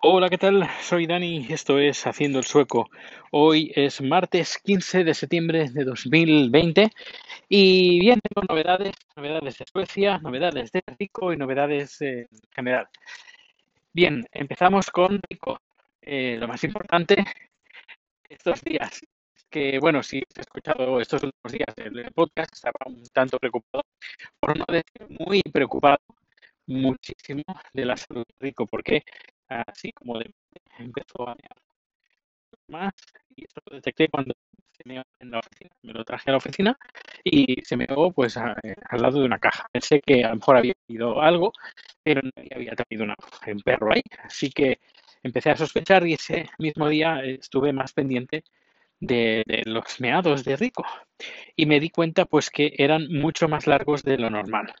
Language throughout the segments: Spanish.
Hola, ¿qué tal? Soy Dani, esto es Haciendo el Sueco. Hoy es martes 15 de septiembre de 2020 y bien, tengo novedades, novedades de Suecia, novedades de Rico y novedades en general. Bien, empezamos con Rico. Eh, lo más importante estos días, que bueno, si he escuchado estos últimos días el podcast, estaba un tanto preocupado, por no decir muy preocupado, muchísimo de la salud de Rico, porque así como de, empezó a más y esto lo detecté cuando se meó en la oficina, me lo traje a la oficina y se meó pues eh, al lado de una caja. Pensé que a lo mejor había ido algo, pero no había traído una, un perro ahí, así que empecé a sospechar y ese mismo día estuve más pendiente de, de, los meados de Rico. Y me di cuenta pues que eran mucho más largos de lo normal.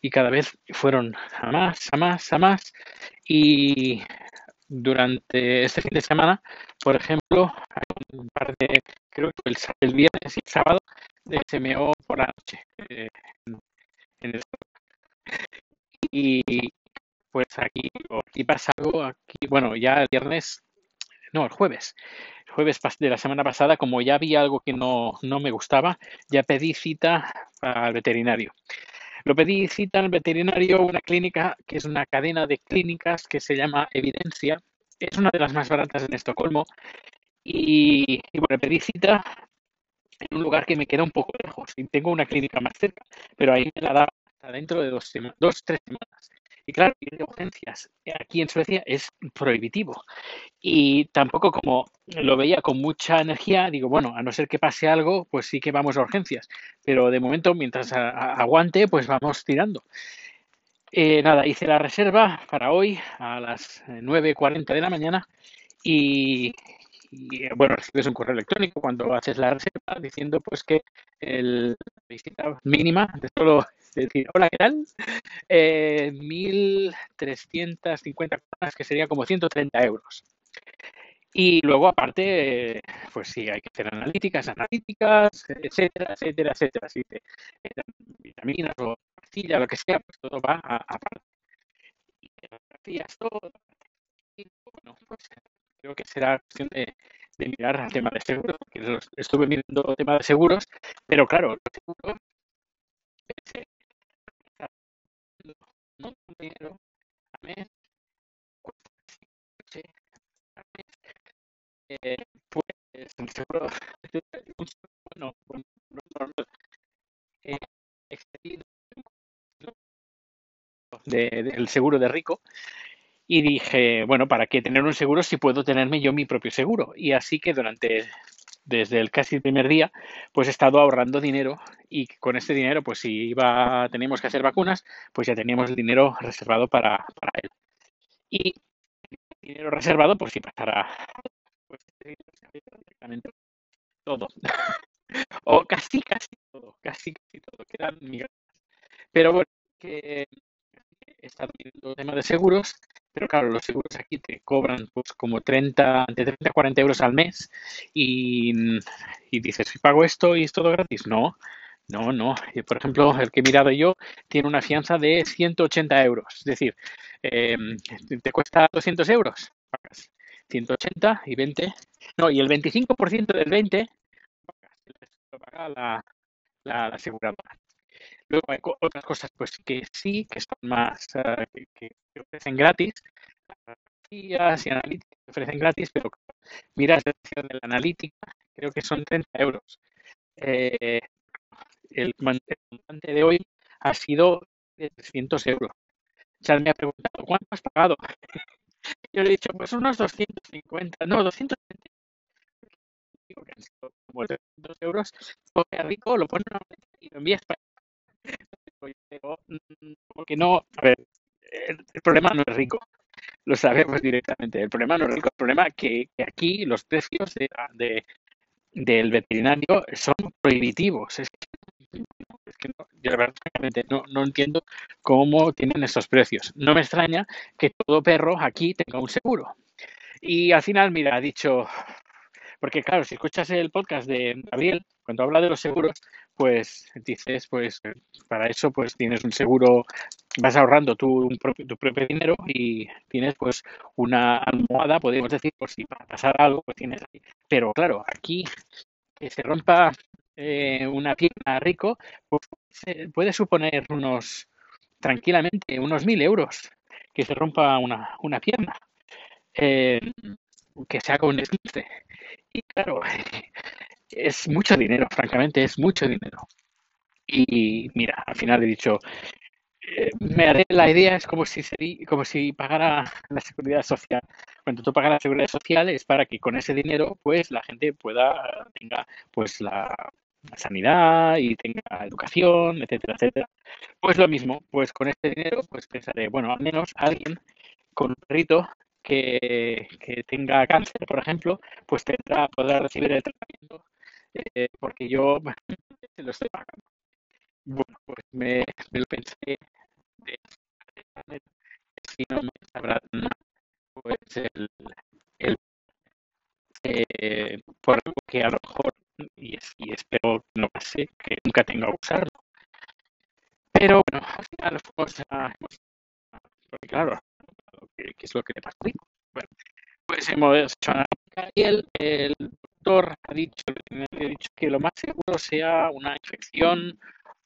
Y cada vez fueron a más, a más, a más y durante este fin de semana, por ejemplo, hay un par de, creo que el, el viernes y el sábado, de, se meó por la noche eh, y pues aquí, aquí pasa algo, aquí, bueno, ya el viernes, no, el jueves, el jueves de la semana pasada, como ya había algo que no, no me gustaba, ya pedí cita al veterinario. Lo pedí cita al veterinario, una clínica que es una cadena de clínicas que se llama Evidencia. Es una de las más baratas en Estocolmo. Y, y bueno, pedí cita en un lugar que me queda un poco lejos y tengo una clínica más cerca, pero ahí me la da hasta dentro de dos, dos tres semanas. Y claro, ir de urgencias aquí en Suecia es prohibitivo. Y tampoco como lo veía con mucha energía, digo, bueno, a no ser que pase algo, pues sí que vamos a urgencias. Pero de momento, mientras aguante, pues vamos tirando. Eh, nada, hice la reserva para hoy a las 9.40 de la mañana y, y bueno, recibes un correo electrónico cuando haces la reserva diciendo pues que el, la visita mínima de solo decir, hola, ¿qué tal? Eh, 1.350 coronas, que sería como 130 euros. Y luego, aparte, pues sí, hay que hacer analíticas, analíticas, etcétera, etcétera, etcétera. Si te, vitaminas o pastillas, lo que sea, pues todo va aparte. Y todo. Bueno, pues creo que será cuestión de, de mirar al tema de seguros, porque estuve mirando el tema de seguros, pero claro, los seguros dinero bueno, bueno, normal, eh, de, del seguro de rico. Y dije, bueno, ¿para qué tener un seguro si puedo tenerme yo mi propio seguro? Y así que durante desde el casi el primer día, pues he estado ahorrando dinero y con este dinero, pues si iba, teníamos que hacer vacunas, pues ya teníamos el dinero reservado para, para él. Y dinero reservado, pues si pasara pues, todo. o casi, casi todo, casi, casi todo, quedan migajas. Pero bueno, que he estado viendo tema de seguros pero claro, los seguros aquí te cobran pues como 30, entre 30 a 40 euros al mes y, y dices, si pago esto y es todo gratis. No, no, no. Por ejemplo, el que he mirado yo tiene una fianza de 180 euros. Es decir, eh, te cuesta 200 euros, pagas 180 y 20. No, y el 25% del 20 lo paga la, la, la aseguradora. Luego hay otras cosas pues que sí, que son más, uh, que, ofrecen gratis, y analíticas que ofrecen gratis, pero mira precio de la analítica, creo que son 30 euros. Eh, el, montante de hoy ha sido de 300 euros. Chad me ha preguntado, ¿cuánto has pagado? Yo le he dicho, pues unos 250, no, 220 digo que han sido como 300 euros, coge a rico, lo pone en una y lo envías para pero porque no, a ver, el, problema no es rico, lo sabemos directamente. El problema no es rico, el problema es que, aquí los precios de, de, del veterinario son prohibitivos. Es que, yo realmente no, no entiendo cómo tienen estos precios. No me extraña que todo perro aquí tenga un seguro. Y al final, mira, ha dicho, porque claro, si escuchas el podcast de Gabriel, cuando habla de los seguros, pues dices, pues para eso pues tienes un seguro, vas ahorrando tu, propio, tu propio dinero y tienes pues una almohada, podemos decir, por si para pasar algo, pues tienes ahí. Pero claro, aquí que se rompa eh, una pierna rico, pues puede suponer unos, tranquilamente, unos mil euros que se rompa una, una pierna. Eh, que se haga un esguince. Y claro, es mucho dinero, francamente, es mucho dinero. Y mira, al final he dicho, eh, me haré la idea, es como si, como si pagara la seguridad social. Cuando tú pagas la seguridad social es para que con ese dinero, pues la gente pueda, tenga pues la, sanidad y tenga educación, etcétera, etcétera. Pues lo mismo, pues con este dinero, pues pensaré, bueno, al menos alguien con un perrito que, que tenga cáncer, por ejemplo, pues tendrá, podrá recibir el tratamiento eh, porque yo se lo estoy pagando. Bueno, pues me, me lo pensé de esta manera. Si no me sabrá nada, pues el, el eh, por algo que a lo mejor, y, es, y espero no pase, que nunca tenga que usarlo. Pero bueno, al final fuimos a, porque claro, ¿qué, es lo que le pasa Bueno, pues hemos hecho una y el, el doctor ha dicho, ha dicho que lo más seguro sea una infección,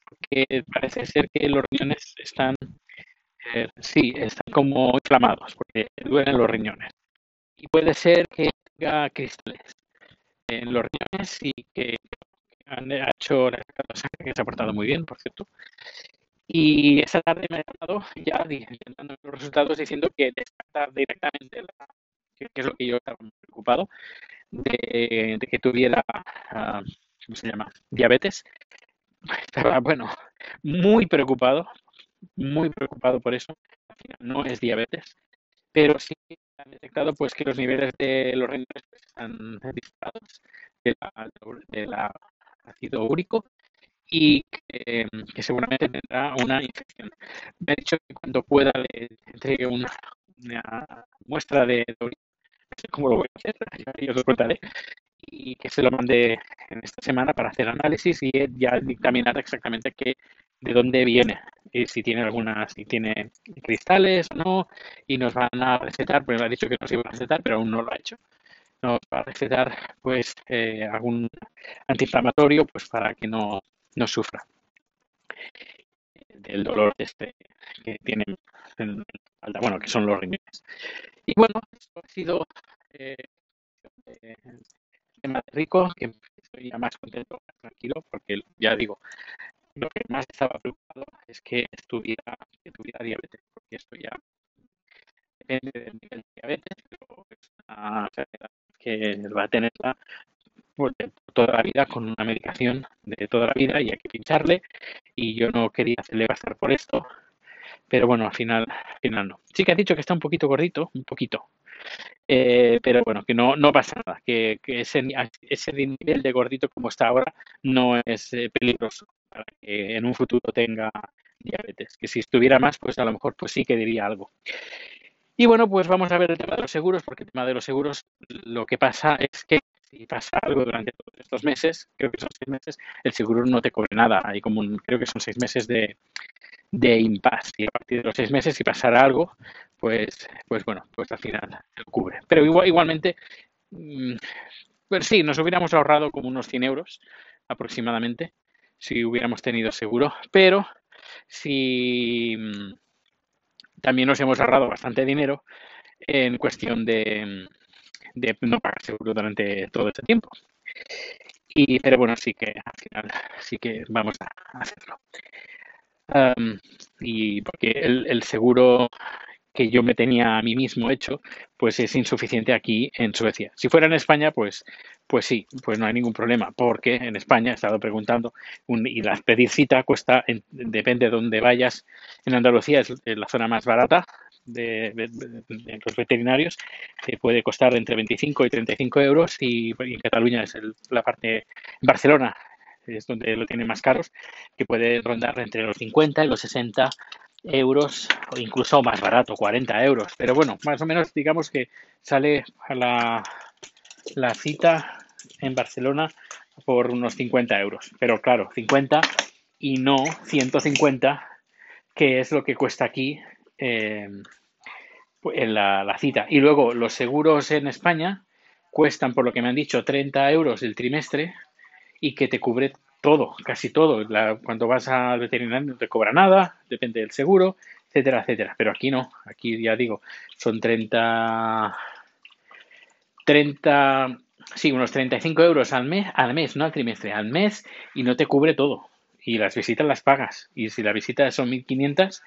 porque parece ser que los riñones están, eh, sí, están como inflamados, porque duelen los riñones. Y puede ser que tenga cristales en los riñones y que han hecho la sangre que se ha portado muy bien, por cierto. Y esa tarde me ha llamado ya intentando los resultados diciendo que descartar directamente la, que, es lo que yo estaba preocupado, de, que tuviera, uh, ¿cómo se llama? Diabetes. Estaba, bueno, muy preocupado, muy preocupado por eso. No es diabetes, pero sí han detectado pues que los niveles de los riñones pues, están disparados de la, ácido úrico y que, seguramente tendrá una infección. Me ha dicho que cuando pueda le entregue una, muestra de, de y que se lo mande en esta semana para hacer análisis y ya dictaminar exactamente qué, de dónde viene, y si tiene alguna, si tiene cristales o no, y nos van a recetar, pues ha dicho que nos iba a recetar, pero aún no lo ha hecho. Nos va a recetar pues eh, algún antiinflamatorio pues para que no, no sufra del dolor este que tiene en bueno, que son los riñones. Y bueno, esto ha sido eh, tema rico, que estoy ya más contento, más tranquilo, porque ya digo, lo que más estaba preocupado es que estuviera, que tuviera diabetes, porque esto ya depende del nivel de diabetes, pero es una enfermedad que va a tenerla pues, toda la vida con una medicación de toda la vida y hay que pincharle y yo no quería hacerle pasar por esto pero bueno, al final, al final no. Sí que ha dicho que está un poquito gordito, un poquito. Eh, pero bueno, que no, no pasa nada, que, que ese, ese, nivel de gordito como está ahora no es eh, peligroso para que en un futuro tenga diabetes. Que si estuviera más, pues a lo mejor pues sí que diría algo. Y bueno, pues vamos a ver el tema de los seguros, porque el tema de los seguros lo que pasa es que si pasa algo durante estos meses, creo que son seis meses, el seguro no te cobre nada. Hay como un, creo que son seis meses de, de impasse. Y a partir de los seis meses, si pasara algo, pues, pues bueno, pues al final se cubre. Pero igual, igualmente, mm, pues sí, nos hubiéramos ahorrado como unos 100 euros aproximadamente si hubiéramos tenido seguro, pero si mm, también nos hemos ahorrado bastante dinero en cuestión de, de no pagar seguro durante todo este tiempo. Y, pero bueno, sí que al final sí que vamos a hacerlo y porque el, el, seguro que yo me tenía a mí mismo hecho, pues es insuficiente aquí en Suecia. Si fuera en España, pues, pues sí, pues no hay ningún problema, porque en España he estado preguntando un, y la pedir cita cuesta, depende de dónde vayas. En Andalucía es la zona más barata de, los veterinarios, que puede costar entre 25 y 35 euros, y, en Cataluña es la parte, Barcelona es donde lo tienen más caros, que puede rondar entre los 50 y los 60 euros o incluso más barato, 40 euros. Pero bueno, más o menos digamos que sale a la, la cita en Barcelona por unos 50 euros. Pero claro, 50 y no 150, que es lo que cuesta aquí eh, en la, la, cita. Y luego los seguros en España cuestan, por lo que me han dicho, 30 euros el trimestre y que te cubre todo, casi todo. Cuando vas al veterinario no te cobra nada, depende del seguro, etcétera, etcétera. Pero aquí no, aquí ya digo, son 30, 30, sí, unos 35 euros al mes, al mes, no al trimestre, al mes y no te cubre todo. Y las visitas las pagas. Y si la visita son 1500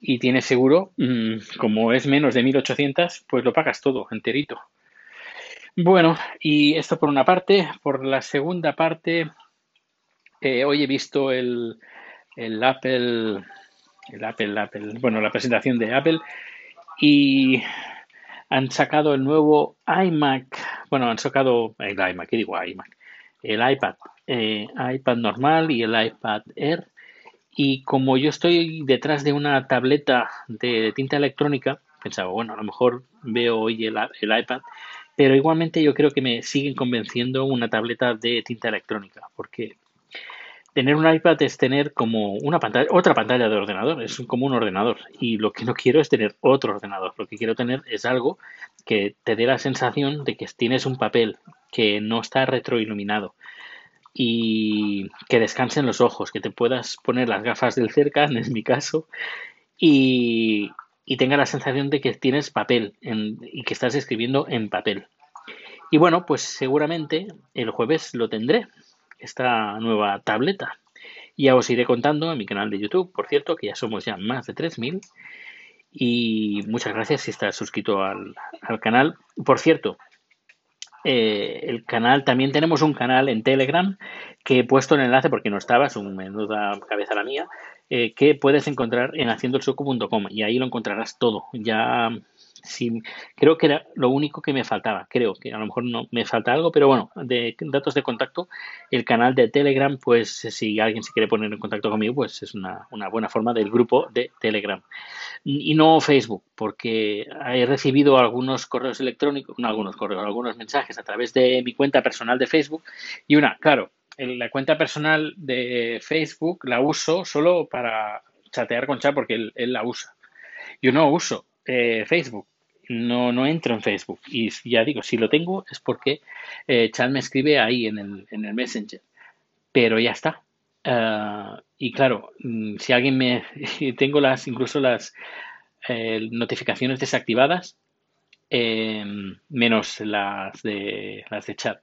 y tienes seguro, mmm, como es menos de 1800, pues lo pagas todo, enterito. Bueno, y esto por una parte. Por la segunda parte, eh, hoy he visto el, el Apple, el Apple, Apple, bueno, la presentación de Apple y han sacado el nuevo iMac, bueno, han sacado el iMac, ¿qué digo iMac? El iPad, eh, iPad normal y el iPad Air. Y como yo estoy detrás de una tableta de tinta electrónica, pensaba, bueno, a lo mejor veo hoy el, el iPad, pero igualmente yo creo que me siguen convenciendo una tableta de tinta electrónica, porque tener un iPad es tener como una pantalla, otra pantalla de ordenador, es como un ordenador. Y lo que no quiero es tener otro ordenador. Lo que quiero tener es algo que te dé la sensación de que tienes un papel que no está retroiluminado y que descansen los ojos, que te puedas poner las gafas del cerca, en mi caso, y, y tenga la sensación de que tienes papel en, y que estás escribiendo en papel. Y bueno, pues seguramente el jueves lo tendré esta nueva tableta. Ya os iré contando en mi canal de YouTube, por cierto, que ya somos ya más de 3.000. Y muchas gracias si estás suscrito al, al canal. Por cierto, eh, el canal, también tenemos un canal en Telegram que he puesto el enlace porque no estaba, es un menuda cabeza la mía, eh, que puedes encontrar en haciendoelsueco.com y ahí lo encontrarás todo. Ya Sí, creo que era lo único que me faltaba. Creo que a lo mejor no me falta algo, pero bueno, de datos de contacto, el canal de Telegram, pues si alguien se quiere poner en contacto conmigo, pues es una, una buena forma del grupo de Telegram. Y no Facebook, porque he recibido algunos correos electrónicos, no algunos correos, algunos mensajes a través de mi cuenta personal de Facebook y una, claro, la cuenta personal de Facebook la uso solo para chatear con chat porque él, él la usa. Yo no uso eh, Facebook. No, no entro en Facebook. Y ya digo, si lo tengo es porque eh, Chad me escribe ahí en el, en el Messenger. Pero ya está. Uh, y claro, mm, si alguien me. Tengo las incluso las eh, notificaciones desactivadas, eh, menos las de, las de chat.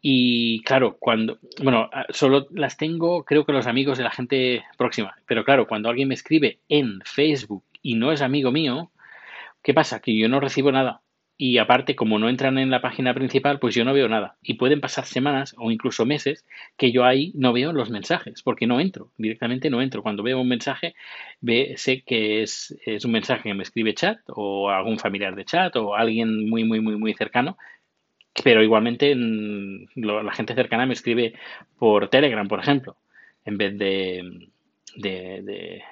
Y claro, cuando, bueno, ah, solo las tengo, creo que los amigos de la gente próxima. Pero claro, cuando alguien me escribe en Facebook y no es amigo mío, ¿qué pasa? Que yo no recibo nada. Y aparte, como no entran en la página principal, pues yo no veo nada. Y pueden pasar semanas o incluso meses que yo ahí no veo los mensajes, porque no entro, directamente no entro. Cuando veo un mensaje, ve, sé que es, es un mensaje que me escribe chat o algún familiar de chat o alguien muy, muy, muy, muy cercano, pero igualmente la gente cercana me escribe por Telegram, por ejemplo, en vez de, de, de,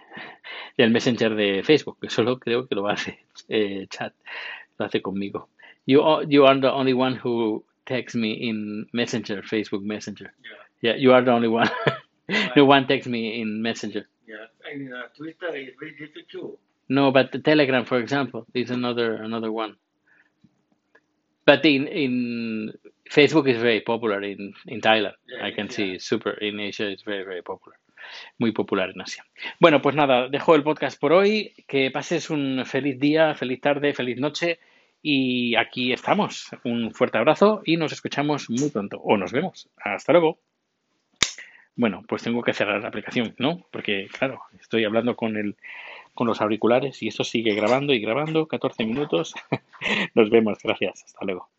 del Messenger de Facebook, que solo creo que lo hace eh, chat, lo hace conmigo. You, you are the only one who texts me in Messenger, Facebook Messenger. Yeah, yeah you are the only one. no one texts me in Messenger. Yeah, and uh, Twitter is very difficult too. No, but the Telegram, for example, is another another one. But in in Facebook is very popular in in Thailand. Yeah, I can yeah. see super in Asia it's very very popular. Muy popular en Asia. Bueno, pues nada, dejo el podcast por hoy. Que pases un feliz día, feliz tarde, feliz noche. Y aquí estamos. Un fuerte abrazo y nos escuchamos muy pronto. O nos vemos. Hasta luego. Bueno, pues tengo que cerrar la aplicación, ¿no? Porque, claro, estoy hablando con el, con los auriculares y esto sigue grabando y grabando. 14 minutos. Nos vemos. Gracias. Hasta luego.